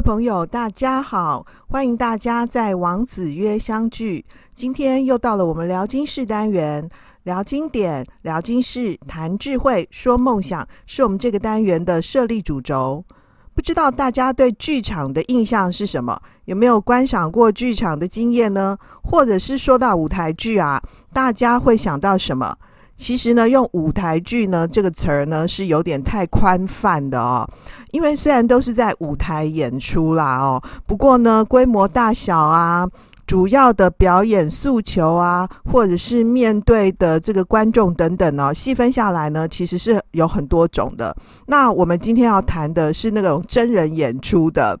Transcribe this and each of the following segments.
朋友，大家好，欢迎大家在王子约相聚。今天又到了我们聊经室单元，聊经典、聊经室、谈智慧、说梦想，是我们这个单元的设立主轴。不知道大家对剧场的印象是什么？有没有观赏过剧场的经验呢？或者是说到舞台剧啊，大家会想到什么？其实呢，用舞台剧呢这个词儿呢是有点太宽泛的哦，因为虽然都是在舞台演出啦哦，不过呢规模大小啊，主要的表演诉求啊，或者是面对的这个观众等等呢，细分下来呢，其实是有很多种的。那我们今天要谈的是那种真人演出的。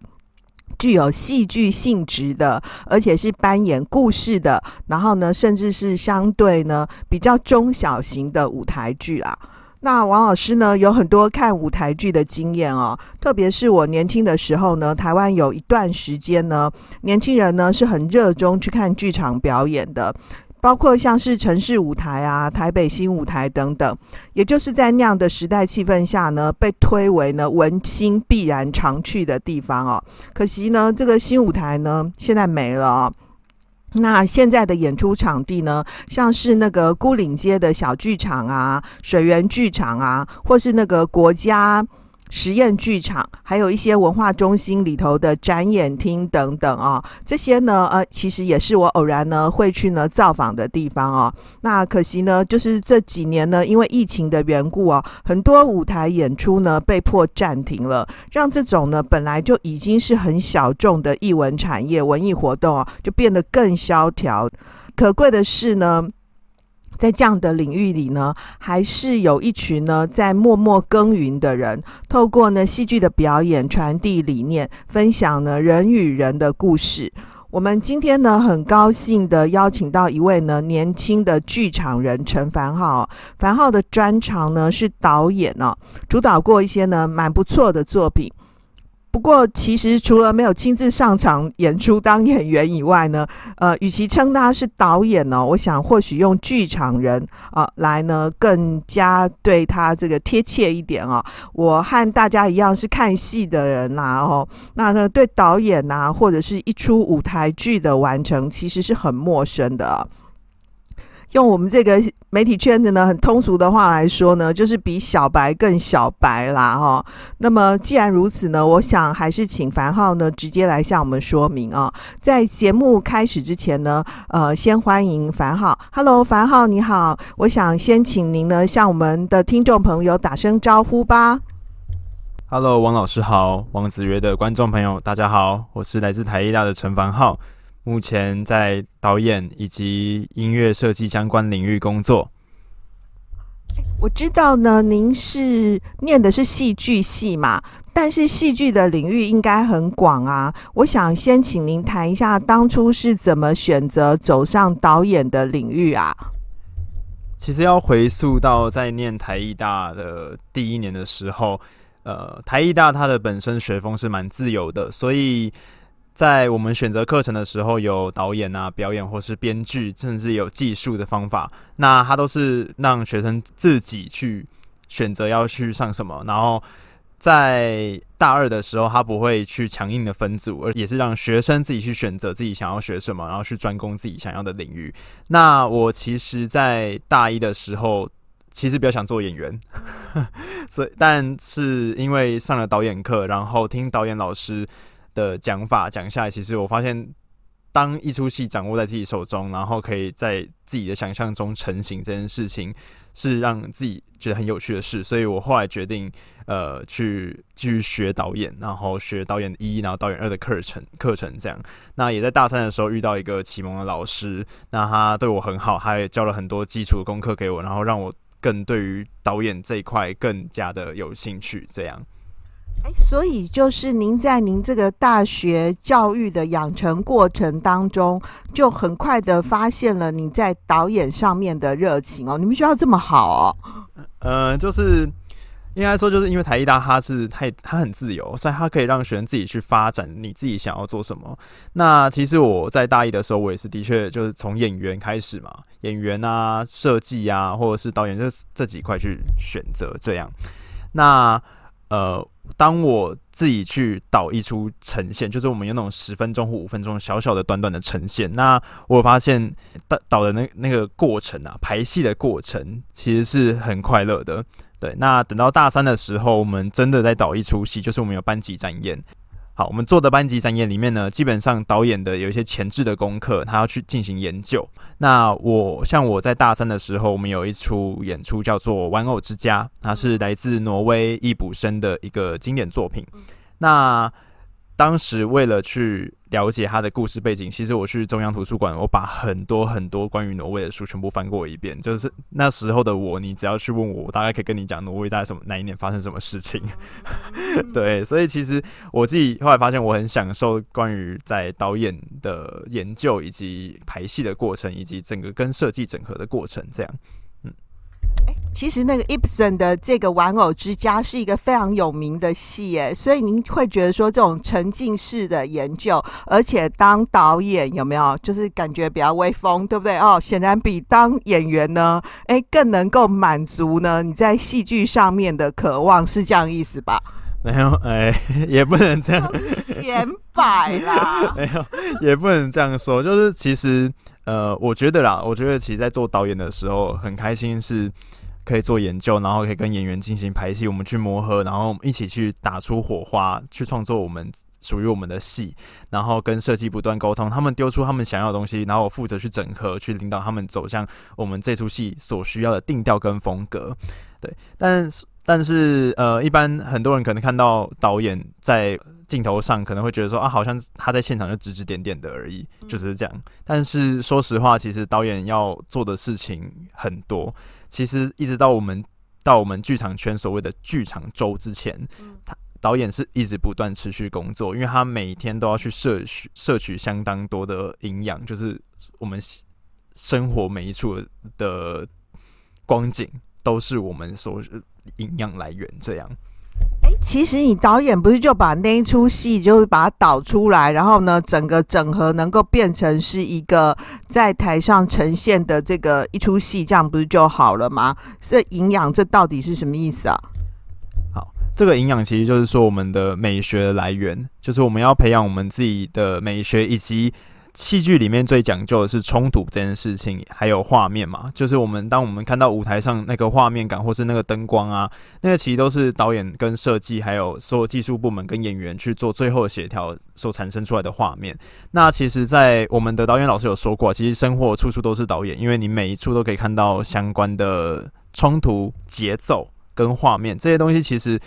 具有戏剧性质的，而且是扮演故事的，然后呢，甚至是相对呢比较中小型的舞台剧啊。那王老师呢有很多看舞台剧的经验哦，特别是我年轻的时候呢，台湾有一段时间呢，年轻人呢是很热衷去看剧场表演的。包括像是城市舞台啊、台北新舞台等等，也就是在那样的时代气氛下呢，被推为呢文青必然常去的地方哦。可惜呢，这个新舞台呢现在没了哦。那现在的演出场地呢，像是那个牯岭街的小剧场啊、水源剧场啊，或是那个国家。实验剧场，还有一些文化中心里头的展演厅等等啊，这些呢，呃，其实也是我偶然呢会去呢造访的地方哦。那可惜呢，就是这几年呢，因为疫情的缘故啊，很多舞台演出呢被迫暂停了，让这种呢本来就已经是很小众的艺文产业、文艺活动啊，就变得更萧条。可贵的是呢。在这样的领域里呢，还是有一群呢在默默耕耘的人，透过呢戏剧的表演传递理念，分享呢人与人的故事。我们今天呢很高兴的邀请到一位呢年轻的剧场人陈凡浩。凡浩的专长呢是导演哦，主导过一些呢蛮不错的作品。不过，其实除了没有亲自上场演出当演员以外呢，呃，与其称他是导演呢，我想或许用剧场人啊、呃、来呢更加对他这个贴切一点啊。我和大家一样是看戏的人呐、啊，哦，那呢对导演呐、啊、或者是一出舞台剧的完成，其实是很陌生的、用我们这个媒体圈子呢，很通俗的话来说呢，就是比小白更小白啦，哈。那么既然如此呢，我想还是请凡浩呢直接来向我们说明啊。在节目开始之前呢，呃，先欢迎凡浩。Hello，凡浩你好，我想先请您呢向我们的听众朋友打声招呼吧。Hello，王老师好，王子曰的观众朋友大家好，我是来自台艺大的陈凡浩。目前在导演以及音乐设计相关领域工作。我知道呢，您是念的是戏剧系嘛，但是戏剧的领域应该很广啊。我想先请您谈一下，当初是怎么选择走上导演的领域啊？其实要回溯到在念台艺大的第一年的时候，呃，台艺大它的本身学风是蛮自由的，所以。在我们选择课程的时候，有导演啊、表演或是编剧，甚至有技术的方法。那他都是让学生自己去选择要去上什么。然后在大二的时候，他不会去强硬的分组，而也是让学生自己去选择自己想要学什么，然后去专攻自己想要的领域。那我其实，在大一的时候，其实比较想做演员，所以但是因为上了导演课，然后听导演老师。的讲法讲下来，其实我发现，当一出戏掌握在自己手中，然后可以在自己的想象中成型，这件事情是让自己觉得很有趣的事。所以我后来决定，呃，去继续学导演，然后学导演一，然后导演二的课程课程这样。那也在大三的时候遇到一个启蒙的老师，那他对我很好，他也教了很多基础的功课给我，然后让我更对于导演这一块更加的有兴趣，这样。哎，所以就是您在您这个大学教育的养成过程当中，就很快的发现了你在导演上面的热情哦。你们学校这么好哦？呃，就是应该说，就是因为台艺大它是太它很自由，所以它可以让学生自己去发展你自己想要做什么。那其实我在大一的时候，我也是的确就是从演员开始嘛，演员啊、设计啊，或者是导演这这几块去选择这样。那呃。当我自己去导一出呈现，就是我们有那种十分钟或五分钟小小的、短短的呈现，那我发现导导的那那个过程啊，排戏的过程其实是很快乐的。对，那等到大三的时候，我们真的在导一出戏，就是我们有班级展演。好，我们做的班级展演里面呢，基本上导演的有一些前置的功课，他要去进行研究。那我像我在大三的时候，我们有一出演出叫做《玩偶之家》，它是来自挪威易卜生的一个经典作品。那当时为了去了解他的故事背景，其实我去中央图书馆，我把很多很多关于挪威的书全部翻过一遍。就是那时候的我，你只要去问我，我大概可以跟你讲挪威在什么哪一年发生什么事情。对，所以其实我自己后来发现，我很享受关于在导演的研究以及排戏的过程，以及整个跟设计整合的过程，这样。其实那个 Ibsen 的这个《玩偶之家》是一个非常有名的戏，哎，所以您会觉得说这种沉浸式的研究，而且当导演有没有就是感觉比较威风，对不对？哦，显然比当演员呢，哎，更能够满足呢你在戏剧上面的渴望，是这样意思吧？没有，哎，也不能这样，是显摆啦，没有，也不能这样说，就是其实，呃，我觉得啦，我觉得其实，在做导演的时候，很开心是。可以做研究，然后可以跟演员进行排戏，我们去磨合，然后一起去打出火花，去创作我们属于我们的戏，然后跟设计不断沟通，他们丢出他们想要的东西，然后我负责去整合，去领导他们走向我们这出戏所需要的定调跟风格。对，但但是呃，一般很多人可能看到导演在镜头上，可能会觉得说啊，好像他在现场就指指点点的而已，就只是这样。但是说实话，其实导演要做的事情很多。其实一直到我们到我们剧场圈所谓的剧场周之前，他导演是一直不断持续工作，因为他每天都要去摄取摄取相当多的营养，就是我们生活每一处的光景都是我们所营养来源，这样。其实你导演不是就把那一出戏，就是把它导出来，然后呢，整个整合能够变成是一个在台上呈现的这个一出戏，这样不是就好了吗？这营养，这到底是什么意思啊？好，这个营养其实就是说我们的美学来源，就是我们要培养我们自己的美学以及。戏剧里面最讲究的是冲突这件事情，还有画面嘛，就是我们当我们看到舞台上那个画面感，或是那个灯光啊，那个其实都是导演跟设计，还有所有技术部门跟演员去做最后协调所产生出来的画面。那其实，在我们的导演老师有说过，其实生活处处都是导演，因为你每一处都可以看到相关的冲突、节奏跟画面这些东西，其实。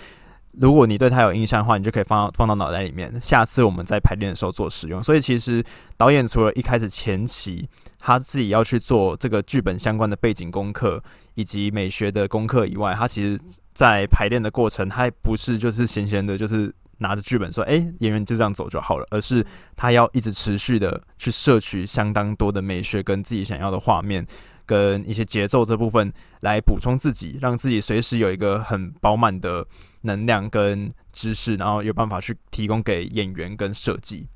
如果你对他有印象的话，你就可以放到放到脑袋里面。下次我们在排练的时候做使用。所以其实导演除了一开始前期他自己要去做这个剧本相关的背景功课以及美学的功课以外，他其实在排练的过程，他不是就是闲闲的，就是拿着剧本说，哎，演员就这样走就好了，而是他要一直持续的去摄取相当多的美学跟自己想要的画面。跟一些节奏这部分来补充自己，让自己随时有一个很饱满的能量跟知识，然后有办法去提供给演员跟设计。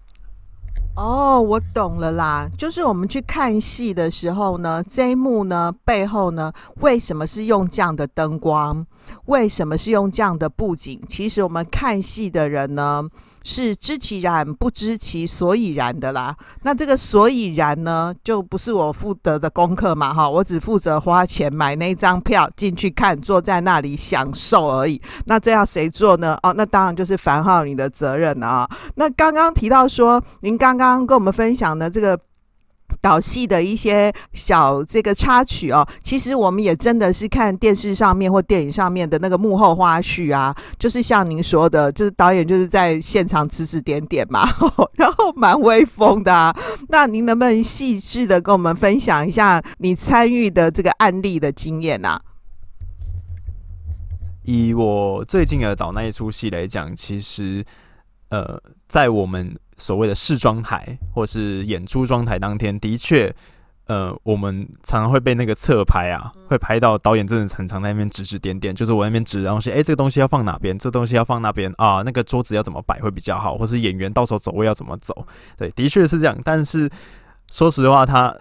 哦，我懂了啦，就是我们去看戏的时候呢，这一幕呢背后呢，为什么是用这样的灯光？为什么是用这样的布景？其实我们看戏的人呢，是知其然不知其所以然的啦。那这个所以然呢，就不是我负责的功课嘛，哈，我只负责花钱买那张票进去看，坐在那里享受而已。那这要谁做呢？哦，那当然就是凡浩你的责任啊。那刚刚提到说，您刚刚跟我们分享的这个。导戏的一些小这个插曲哦，其实我们也真的是看电视上面或电影上面的那个幕后花絮啊，就是像您说的，就是导演就是在现场指指点点嘛，然后蛮威风的啊。那您能不能细致的跟我们分享一下你参与的这个案例的经验啊？以我最近的导那一出戏来讲，其实呃，在我们。所谓的试妆台或是演出妆台当天，的确，呃，我们常常会被那个侧拍啊，会拍到导演真的很常在那边指指点点，就是我那边指的东西，哎，这个东西要放哪边，这个东西要放那边啊，那个桌子要怎么摆会比较好，或是演员到时候走位要怎么走，对，的确是这样。但是说实话，他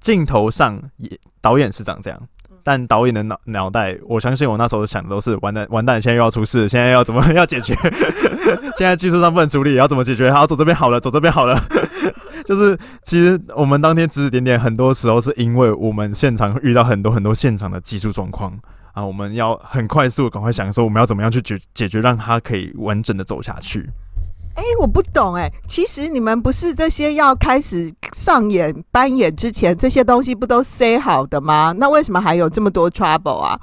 镜头上也导演是长这样，但导演的脑脑袋，我相信我那时候想的都是完蛋，完蛋，现在又要出事，现在要怎么要解决？现在技术上不能处理，要怎么解决？好，走这边好了，走这边好了。就是其实我们当天指指点点，很多时候是因为我们现场遇到很多很多现场的技术状况啊，我们要很快速赶快想说我们要怎么样去解解决，让它可以完整的走下去。哎、欸，我不懂哎、欸，其实你们不是这些要开始上演扮演之前，这些东西不都 say 好的吗？那为什么还有这么多 trouble 啊？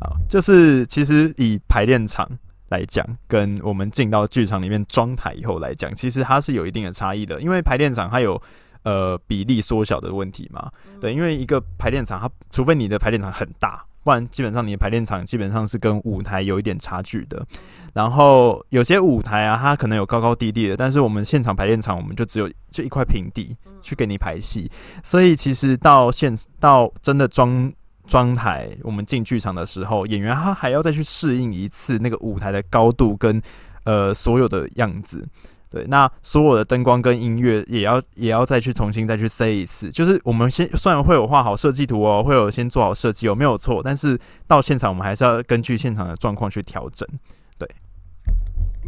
好，就是其实以排练场来讲，跟我们进到剧场里面装台以后来讲，其实它是有一定的差异的，因为排练场它有呃比例缩小的问题嘛。对，因为一个排练场，它除非你的排练场很大。不然，基本上你的排练场基本上是跟舞台有一点差距的。然后有些舞台啊，它可能有高高低低的，但是我们现场排练场，我们就只有就一块平地去给你排戏。所以其实到现到真的装装台，我们进剧场的时候，演员他还要再去适应一次那个舞台的高度跟呃所有的样子。对，那所有的灯光跟音乐也要也要再去重新再去塞一次。就是我们先虽然会有画好设计图哦，会有先做好设计哦，没有错。但是到现场我们还是要根据现场的状况去调整。对，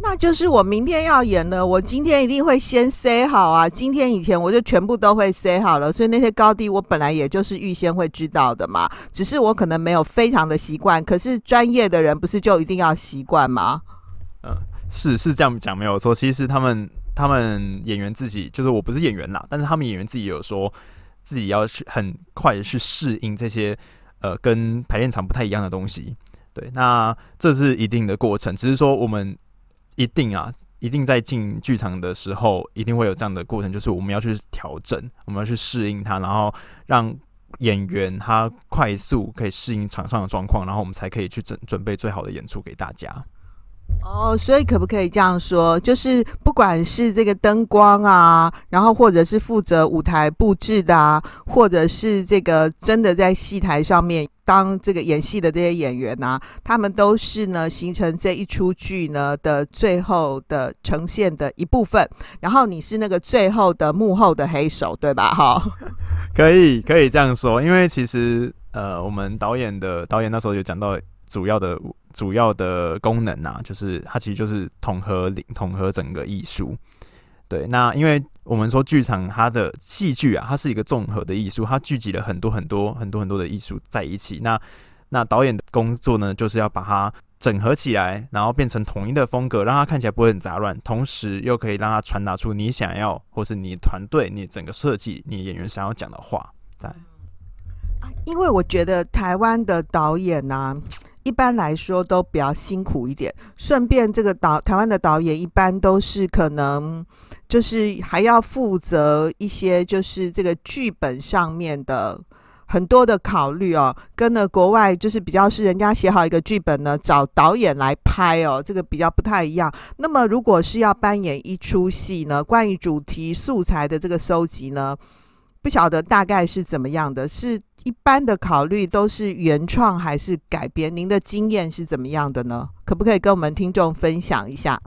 那就是我明天要演了，我今天一定会先塞好啊。今天以前我就全部都会塞好了，所以那些高低我本来也就是预先会知道的嘛。只是我可能没有非常的习惯，可是专业的人不是就一定要习惯吗？是是这样讲没有错，其实他们他们演员自己就是我不是演员啦，但是他们演员自己有说自己要去很快的去适应这些呃跟排练场不太一样的东西，对，那这是一定的过程，只是说我们一定啊，一定在进剧场的时候一定会有这样的过程，就是我们要去调整，我们要去适应它，然后让演员他快速可以适应场上的状况，然后我们才可以去准准备最好的演出给大家。哦，所以可不可以这样说？就是不管是这个灯光啊，然后或者是负责舞台布置的啊，或者是这个真的在戏台上面当这个演戏的这些演员啊，他们都是呢形成这一出剧呢的最后的呈现的一部分。然后你是那个最后的幕后的黑手，对吧？哈，可以可以这样说，因为其实呃，我们导演的导演那时候有讲到。主要的主要的功能啊，就是它其实就是统合统合整个艺术。对，那因为我们说剧场它的戏剧啊，它是一个综合的艺术，它聚集了很多很多很多很多的艺术在一起。那那导演的工作呢，就是要把它整合起来，然后变成统一的风格，让它看起来不会很杂乱，同时又可以让它传达出你想要，或是你团队、你整个设计、你演员想要讲的话。在，因为我觉得台湾的导演呢、一般来说都比较辛苦一点。顺便，这个导台湾的导演一般都是可能就是还要负责一些，就是这个剧本上面的很多的考虑哦。跟呢国外就是比较是人家写好一个剧本呢，找导演来拍哦，这个比较不太一样。那么如果是要扮演一出戏呢，关于主题素材的这个收集呢，不晓得大概是怎么样的，是。一般的考虑都是原创还是改编？您的经验是怎么样的呢？可不可以跟我们听众分享一下？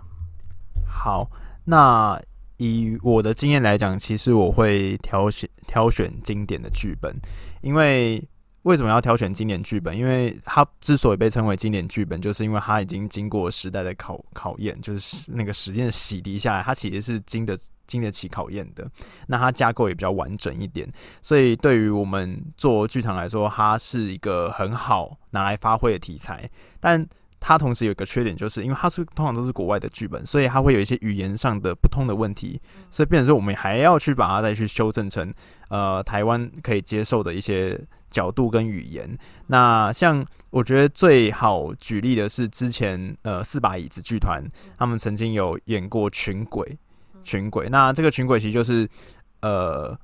好，那以我的经验来讲，其实我会挑选挑选经典的剧本，因为为什么要挑选经典剧本？因为它之所以被称为经典剧本，就是因为它已经经过时代的考考验，就是那个时间的洗涤下来，它其实是经得。经得起考验的，那它架构也比较完整一点，所以对于我们做剧场来说，它是一个很好拿来发挥的题材。但它同时有一个缺点，就是因为它是通常都是国外的剧本，所以它会有一些语言上的不通的问题，所以变成是我们还要去把它再去修正成呃台湾可以接受的一些角度跟语言。那像我觉得最好举例的是之前呃四把椅子剧团，他们曾经有演过《群轨》。群轨，那这个群轨其实就是，呃，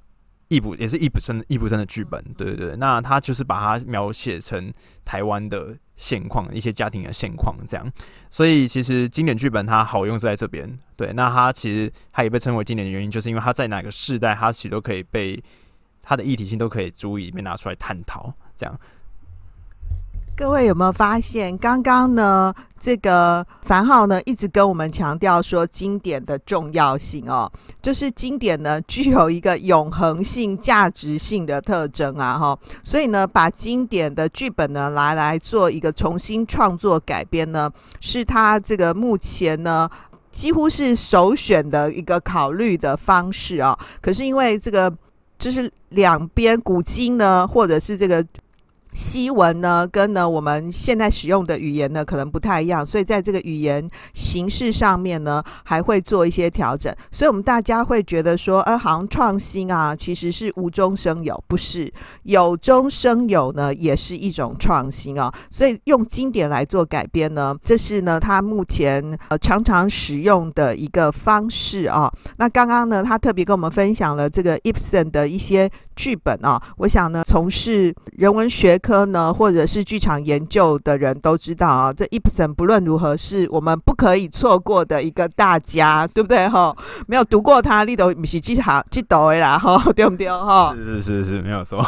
易卜也是易卜生易卜生的剧本，对对对。那他就是把它描写成台湾的现况，一些家庭的现况这样。所以其实经典剧本它好用是在这边，对。那它其实它也被称为经典的原因，就是因为它在哪个世代，它其实都可以被它的议题性都可以足以被拿出来探讨这样。各位有没有发现，刚刚呢，这个凡浩呢一直跟我们强调说经典的重要性哦，就是经典呢具有一个永恒性、价值性的特征啊，哈，所以呢，把经典的剧本呢拿来做一个重新创作改编呢，是他这个目前呢几乎是首选的一个考虑的方式啊。可是因为这个就是两边古今呢，或者是这个。西文呢，跟呢我们现在使用的语言呢，可能不太一样，所以在这个语言形式上面呢，还会做一些调整。所以，我们大家会觉得说，呃，好像创新啊，其实是无中生有，不是有中生有呢，也是一种创新啊。所以，用经典来做改编呢，这是呢他目前呃常常使用的一个方式啊。那刚刚呢，他特别跟我们分享了这个 Ibsen 的一些。剧本啊，我想呢，从事人文学科呢，或者是剧场研究的人都知道啊，这伊普森不论如何是我们不可以错过的一个大家，对不对哈？没有读过他，你都不是记好记得的啦，哈，对不对哈？是是是是，没有错。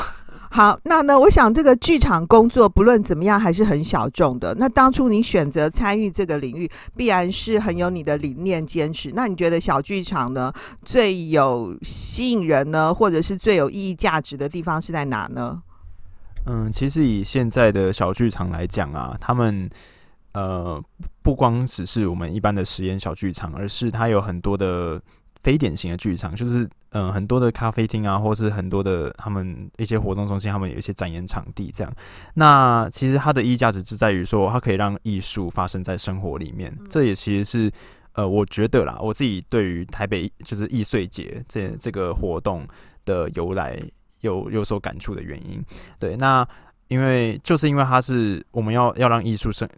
好，那呢，我想这个剧场工作不论怎么样还是很小众的。那当初你选择参与这个领域，必然是很有你的理念坚持。那你觉得小剧场呢，最有吸引人呢，或者是最有意义价值的地方是在哪呢？嗯，其实以现在的小剧场来讲啊，他们呃不光只是我们一般的实验小剧场，而是它有很多的。非典型的剧场就是，嗯、呃，很多的咖啡厅啊，或是很多的他们一些活动中心，他们有一些展演场地这样。那其实它的意义价值就在于说，它可以让艺术发生在生活里面。这也其实是，呃，我觉得啦，我自己对于台北就是易碎节这这个活动的由来有有所感触的原因。对，那因为就是因为它是我们要要让艺术生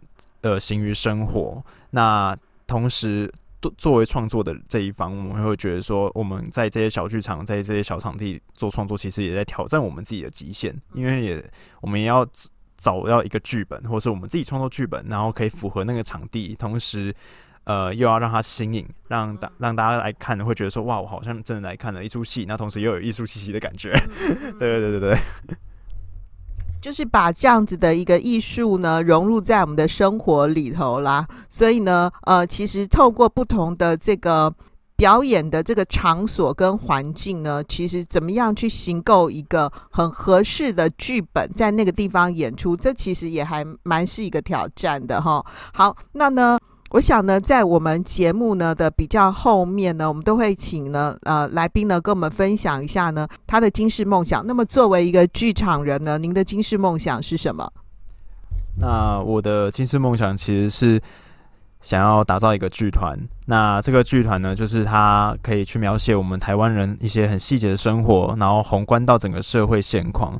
呃行于生活，那同时。作为创作的这一方，我们会觉得说，我们在这些小剧场，在这些小场地做创作，其实也在挑战我们自己的极限。因为也，我们也要找到一个剧本，或是我们自己创作剧本，然后可以符合那个场地，同时，呃，又要让它新颖，让大让大家来看，会觉得说，哇，我好像真的来看了一出戏，那同时又有艺术气息的感觉。对对对对对。就是把这样子的一个艺术呢融入在我们的生活里头啦，所以呢，呃，其实透过不同的这个表演的这个场所跟环境呢，其实怎么样去行构一个很合适的剧本，在那个地方演出，这其实也还蛮是一个挑战的哈。好，那呢？我想呢，在我们节目呢的比较后面呢，我们都会请呢呃来宾呢跟我们分享一下呢他的惊世梦想。那么作为一个剧场人呢，您的惊世梦想是什么？那我的惊世梦想其实是想要打造一个剧团。那这个剧团呢，就是它可以去描写我们台湾人一些很细节的生活，然后宏观到整个社会现况，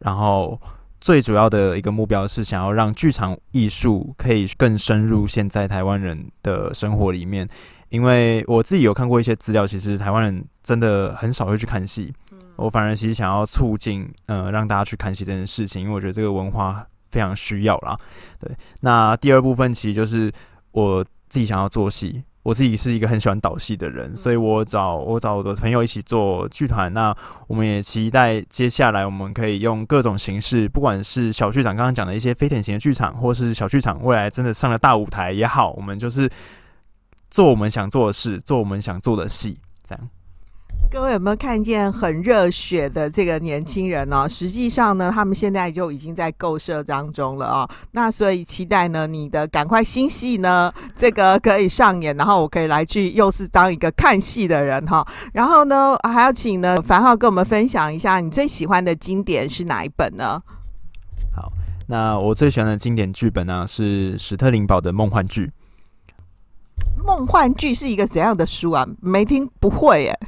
然后。最主要的一个目标是想要让剧场艺术可以更深入现在台湾人的生活里面，因为我自己有看过一些资料，其实台湾人真的很少会去看戏，我反而其实想要促进呃让大家去看戏这件事情，因为我觉得这个文化非常需要啦。对，那第二部分其实就是我自己想要做戏。我自己是一个很喜欢导戏的人，所以我找我找我的朋友一起做剧团。那我们也期待接下来我们可以用各种形式，不管是小剧场刚刚讲的一些非典型的剧场，或是小剧场未来真的上了大舞台也好，我们就是做我们想做的事，做我们想做的戏，这样。各位有没有看见很热血的这个年轻人呢？实际上呢，他们现在就已经在构设当中了啊。那所以期待呢，你的赶快新戏呢，这个可以上演，然后我可以来去又是当一个看戏的人哈。然后呢，还要请呢凡浩跟我们分享一下你最喜欢的经典是哪一本呢？好，那我最喜欢的经典剧本呢是史特林堡的《梦幻剧》。梦幻剧是一个怎样的书啊？没听不会耶。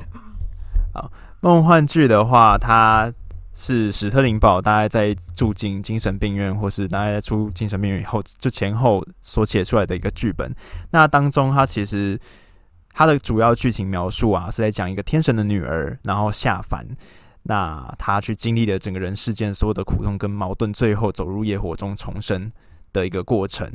梦幻剧的话，它是史特灵堡大概在住进精神病院，或是大概在出精神病院以后，就前后所写出来的一个剧本。那当中，它其实它的主要剧情描述啊，是在讲一个天神的女儿，然后下凡，那她去经历了整个人世间所有的苦痛跟矛盾，最后走入业火中重生的一个过程。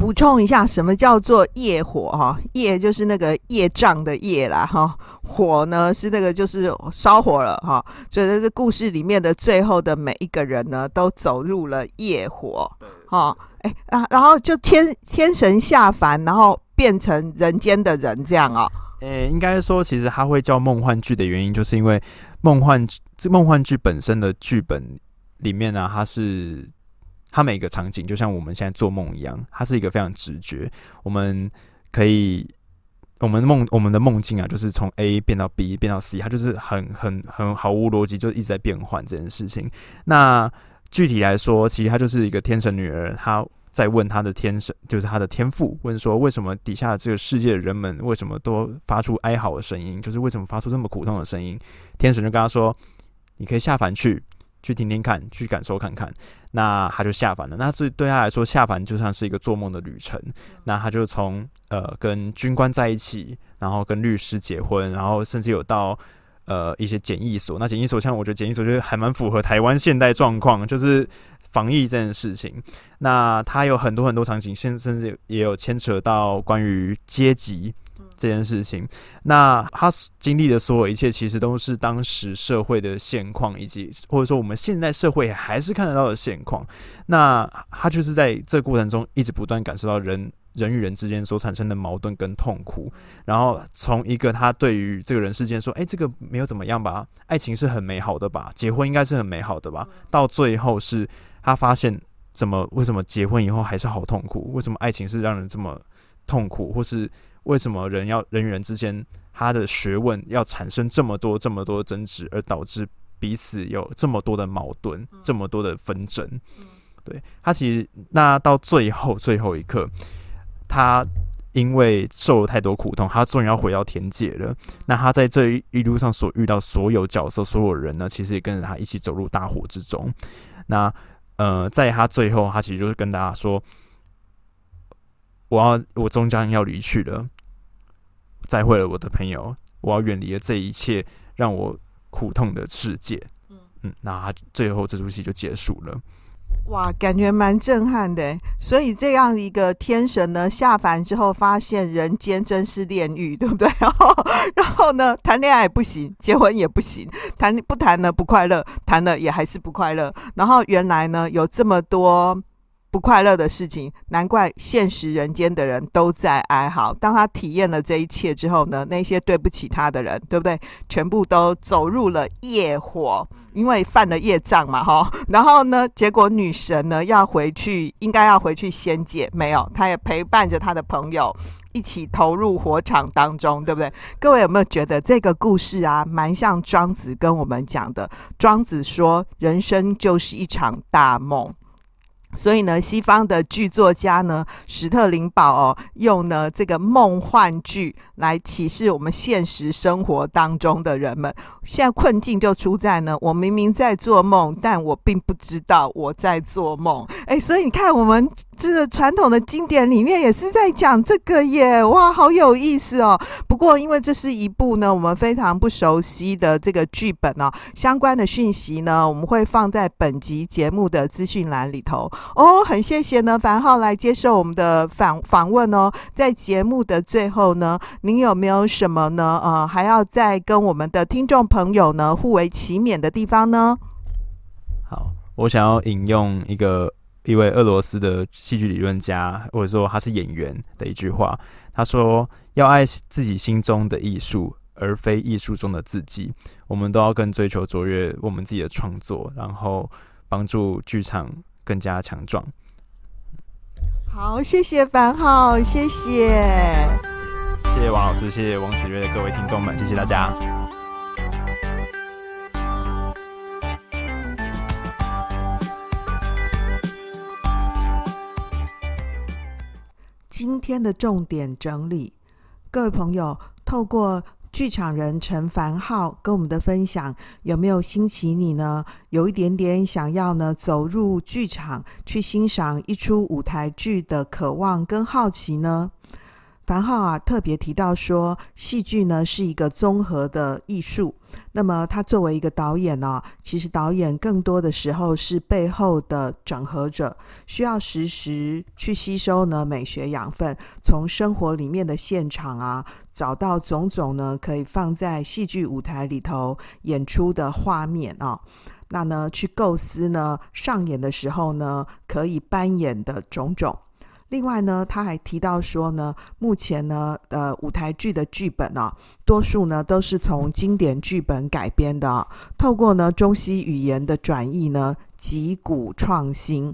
补充一下，什么叫做业火哈？业就是那个业障的业啦哈，火呢是那个就是烧火了哈。所以在这故事里面的最后的每一个人呢，都走入了业火哈。哎啊，然后就天天神下凡，然后变成人间的人这样哦。诶，应该说，其实它会叫梦幻剧的原因，就是因为梦幻这梦幻剧本身的剧本里面呢、啊，它是。它每个场景就像我们现在做梦一样，它是一个非常直觉。我们可以，我们梦我们的梦境啊，就是从 A 变到 B 变到 C，它就是很很很毫无逻辑，就一直在变换这件事情。那具体来说，其实它就是一个天神女儿，她在问她的天神，就是她的天父，问说为什么底下这个世界的人们为什么都发出哀嚎的声音，就是为什么发出这么苦痛的声音？天神就跟她说：“你可以下凡去。”去听听看，去感受看看，那他就下凡了。那所以对他来说，下凡就像是一个做梦的旅程。那他就从呃跟军官在一起，然后跟律师结婚，然后甚至有到呃一些检疫所。那检疫所像我觉得检疫所就是还蛮符合台湾现代状况，就是防疫这件事情。那他有很多很多场景，甚甚至也有牵扯到关于阶级。这件事情，那他经历的所有一切，其实都是当时社会的现况，以及或者说我们现在社会还是看得到的现况。那他就是在这过程中，一直不断感受到人人与人之间所产生的矛盾跟痛苦。然后从一个他对于这个人世间说：“哎，这个没有怎么样吧？爱情是很美好的吧？结婚应该是很美好的吧？”到最后是他发现，怎么为什么结婚以后还是好痛苦？为什么爱情是让人这么痛苦？或是？为什么人要人与人之间，他的学问要产生这么多这么多争执，而导致彼此有这么多的矛盾，这么多的纷争？对，他其实那到最后最后一刻，他因为受了太多苦痛，他终于要回到天界了。那他在这一路上所遇到所有角色、所有人呢，其实也跟着他一起走入大火之中。那呃，在他最后，他其实就是跟大家说。我要，我终将要离去了，再会了我的朋友，我要远离了这一切让我苦痛的世界。嗯嗯，那最后这出戏就结束了。哇，感觉蛮震撼的。所以这样一个天神呢，下凡之后，发现人间真是炼狱，对不对？然后，然后呢，谈恋爱也不行，结婚也不行，谈不谈呢不快乐，谈了也还是不快乐。然后原来呢，有这么多。不快乐的事情，难怪现实人间的人都在哀嚎。当他体验了这一切之后呢，那些对不起他的人，对不对？全部都走入了业火，因为犯了业障嘛，哈。然后呢，结果女神呢要回去，应该要回去仙界，没有，她也陪伴着她的朋友一起投入火场当中，对不对？各位有没有觉得这个故事啊，蛮像庄子跟我们讲的？庄子说，人生就是一场大梦。所以呢，西方的剧作家呢，史特林堡哦，用呢这个梦幻剧来启示我们现实生活当中的人们。现在困境就出在呢，我明明在做梦，但我并不知道我在做梦。哎，所以你看，我们这个传统的经典里面也是在讲这个耶，哇，好有意思哦。不过，因为这是一部呢我们非常不熟悉的这个剧本哦，相关的讯息呢，我们会放在本集节目的资讯栏里头。哦，很谢谢呢，樊浩来接受我们的访访问哦。在节目的最后呢，您有没有什么呢？呃，还要再跟我们的听众朋友呢互为祈勉的地方呢？好，我想要引用一个一位俄罗斯的戏剧理论家，或者说他是演员的一句话，他说：“要爱自己心中的艺术，而非艺术中的自己。我们都要更追求卓越我们自己的创作，然后帮助剧场。”更加强壮。好，谢谢樊浩，谢谢，谢谢王老师，谢谢王子曰的各位听众们，谢谢大家。今天的重点整理，各位朋友，透过。剧场人陈凡浩跟我们的分享，有没有兴起你呢？有一点点想要呢走入剧场去欣赏一出舞台剧的渴望跟好奇呢？凡浩啊特别提到说，戏剧呢是一个综合的艺术。那么他作为一个导演呢、其实导演更多的时候是背后的整合者，需要时时去吸收呢美学养分，从生活里面的现场啊，找到种种呢可以放在戏剧舞台里头演出的画面啊，那呢去构思呢上演的时候呢可以扮演的种种。另外呢，他还提到说呢，目前呢，呃，舞台剧的剧本啊，多数呢都是从经典剧本改编的，透过呢中西语言的转译呢，击鼓创新。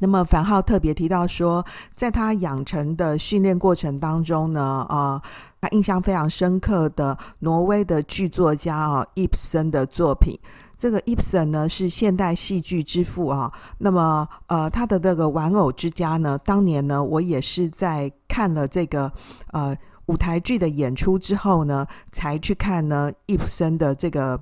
那么樊浩特别提到说，在他养成的训练过程当中呢，啊、呃，他印象非常深刻的挪威的剧作家啊，易卜生的作品。这个 Ibsen 呢是现代戏剧之父啊，那么呃他的这个玩偶之家呢，当年呢我也是在看了这个呃舞台剧的演出之后呢，才去看呢 Ibsen 的这个。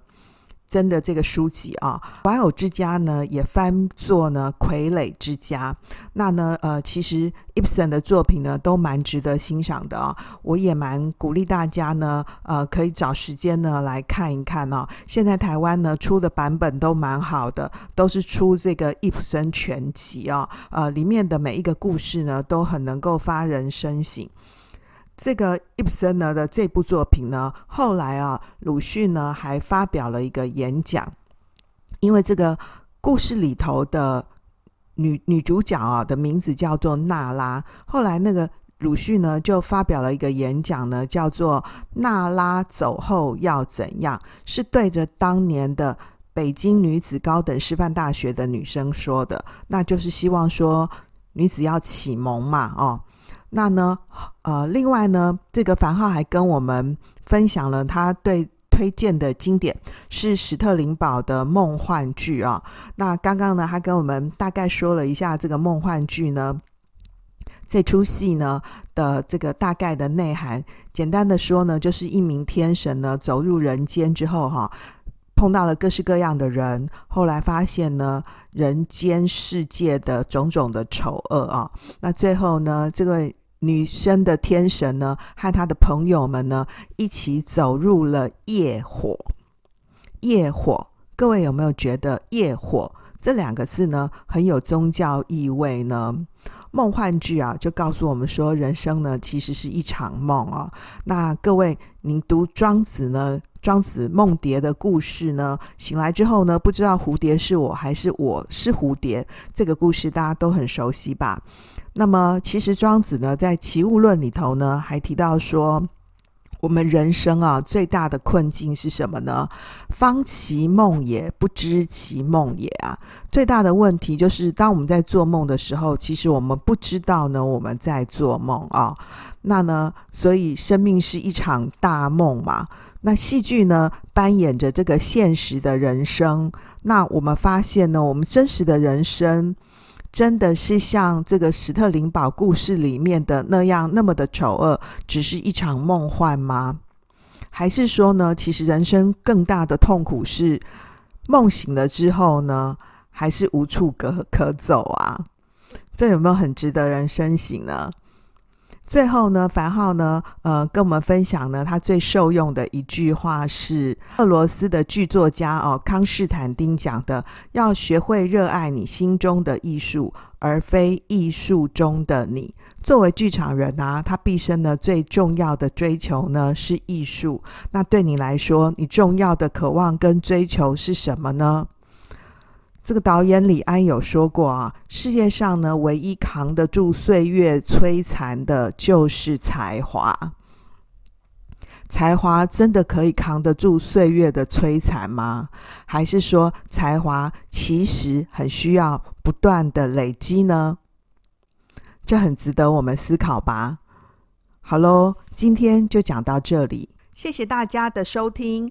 真的这个书籍啊，《玩偶之家》呢也翻作呢《傀儡之家》。那呢，呃，其实 Ibsen 的作品呢都蛮值得欣赏的啊。我也蛮鼓励大家呢，呃，可以找时间呢来看一看啊。现在台湾呢出的版本都蛮好的，都是出这个 Ibsen 全集啊。呃，里面的每一个故事呢都很能够发人深省。这个易卜生呢的这部作品呢，后来啊，鲁迅呢还发表了一个演讲，因为这个故事里头的女女主角啊的名字叫做娜拉，后来那个鲁迅呢就发表了一个演讲呢，叫做《娜拉走后要怎样》，是对着当年的北京女子高等师范大学的女生说的，那就是希望说女子要启蒙嘛，哦。那呢，呃，另外呢，这个樊浩还跟我们分享了他对推荐的经典是史特林堡的梦幻剧啊。那刚刚呢，他跟我们大概说了一下这个梦幻剧呢，这出戏呢的这个大概的内涵。简单的说呢，就是一名天神呢走入人间之后哈，碰到了各式各样的人，后来发现呢。人间世界的种种的丑恶啊，那最后呢，这个女生的天神呢，和她的朋友们呢，一起走入了业火。业火，各位有没有觉得“业火”这两个字呢，很有宗教意味呢？梦幻剧啊，就告诉我们说，人生呢，其实是一场梦啊。那各位，您读庄子呢？庄子梦蝶的故事呢，醒来之后呢，不知道蝴蝶是我还是我是蝴蝶，这个故事大家都很熟悉吧？那么其实庄子呢，在《齐物论》里头呢，还提到说，我们人生啊，最大的困境是什么呢？方其梦也，不知其梦也啊！最大的问题就是，当我们在做梦的时候，其实我们不知道呢，我们在做梦啊。那呢，所以生命是一场大梦嘛。那戏剧呢，扮演着这个现实的人生。那我们发现呢，我们真实的人生真的是像这个史特林堡故事里面的那样那么的丑恶，只是一场梦幻吗？还是说呢，其实人生更大的痛苦是梦醒了之后呢，还是无处可可走啊？这有没有很值得人深省呢？最后呢，樊浩呢，呃，跟我们分享呢，他最受用的一句话是俄罗斯的剧作家哦，康士坦丁讲的：要学会热爱你心中的艺术，而非艺术中的你。作为剧场人啊，他毕生呢最重要的追求呢是艺术。那对你来说，你重要的渴望跟追求是什么呢？这个导演李安有说过啊，世界上呢，唯一扛得住岁月摧残的，就是才华。才华真的可以扛得住岁月的摧残吗？还是说，才华其实很需要不断的累积呢？这很值得我们思考吧。好喽，今天就讲到这里，谢谢大家的收听。